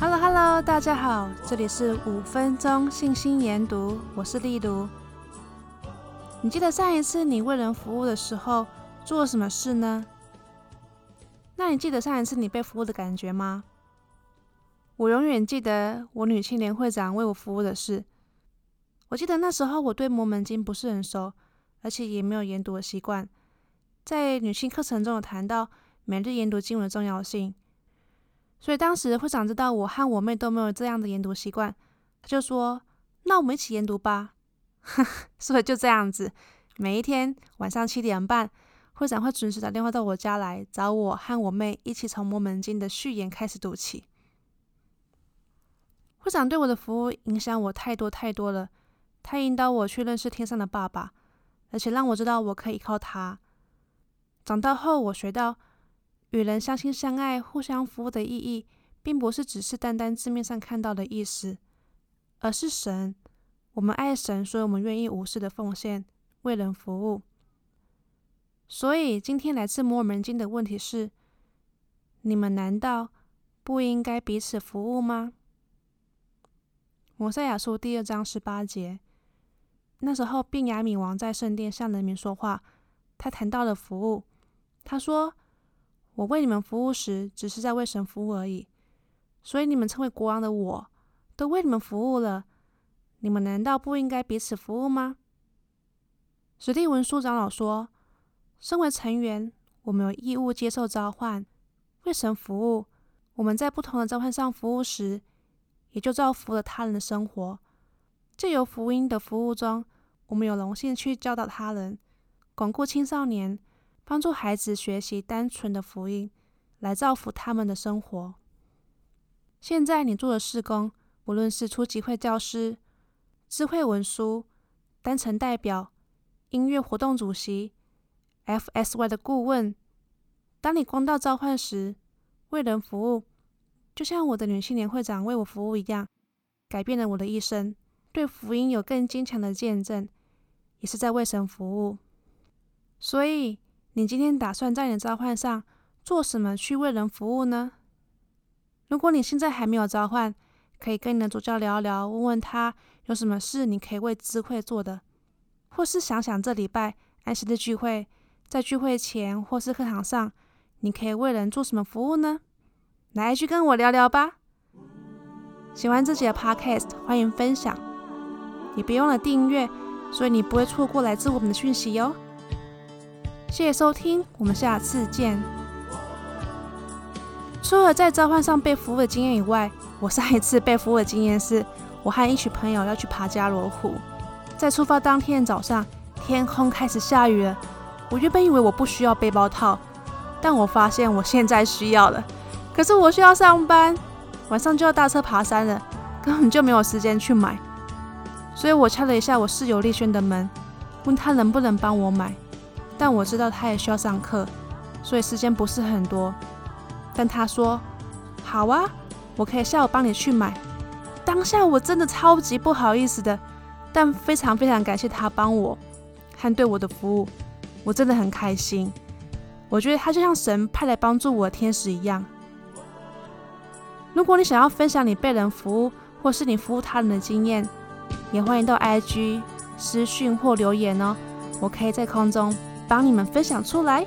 Hello Hello，大家好，这里是五分钟信心研读，我是丽茹。你记得上一次你为人服务的时候做了什么事呢？那你记得上一次你被服务的感觉吗？我永远记得我女青年会长为我服务的事。我记得那时候我对摩门经不是很熟，而且也没有研读的习惯。在女性课程中有谈到每日研读经文的重要性。所以当时会长知道我和我妹都没有这样的研读习惯，他就说：“那我们一起研读吧。”所以就这样子，每一天晚上七点半，会长会准时打电话到我家来找我和我妹一起从《摩门经》的序言开始读起。会长对我的服务影响我太多太多了，他引导我去认识天上的爸爸，而且让我知道我可以靠他。长大后，我学到。与人相亲相爱、互相服务的意义，并不是只是单单字面上看到的意思，而是神。我们爱神，所以我们愿意无私的奉献，为人服务。所以，今天来自摩尔门经的问题是：你们难道不应该彼此服务吗？摩赛亚书第二章十八节。那时候，便雅悯王在圣殿向人民说话，他谈到了服务，他说。我为你们服务时，只是在为神服务而已。所以你们称为国王的我，都为你们服务了。你们难道不应该彼此服务吗？史蒂文书长老说，身为成员，我们有义务接受召唤，为神服务。我们在不同的召唤上服务时，也就造福了他人的生活。借由福音的服务中，我们有荣幸去教导他人，巩固青少年。帮助孩子学习单纯的福音，来造福他们的生活。现在你做的事工，无论是初级会教师、智慧文书、单程代表、音乐活动主席、FSY 的顾问，当你光到召唤时，为人服务，就像我的女青年会长为我服务一样，改变了我的一生，对福音有更坚强的见证，也是在为神服务。所以。你今天打算在你的召唤上做什么去为人服务呢？如果你现在还没有召唤，可以跟你的主教聊聊，问问他有什么事你可以为智慧做的，或是想想这礼拜安息的聚会，在聚会前或是课堂上，你可以为人做什么服务呢？来去跟我聊聊吧。喜欢自己的 Podcast，欢迎分享，也别忘了订阅，所以你不会错过来自我们的讯息哟。谢谢收听，我们下次见。除了在召唤上被服务的经验以外，我上一次被服务的经验是，我和一群朋友要去爬加罗湖。在出发当天早上，天空开始下雨了。我原本以为我不需要背包套，但我发现我现在需要了。可是我需要上班，晚上就要搭车爬山了，根本就没有时间去买。所以我敲了一下我室友丽轩的门，问他能不能帮我买。但我知道他也需要上课，所以时间不是很多。但他说：“好啊，我可以下午帮你去买。”当下我真的超级不好意思的，但非常非常感谢他帮我和对我的服务，我真的很开心。我觉得他就像神派来帮助我的天使一样。如果你想要分享你被人服务或是你服务他人的经验，也欢迎到 IG 私讯或留言哦，我可以在空中。帮你们分享出来。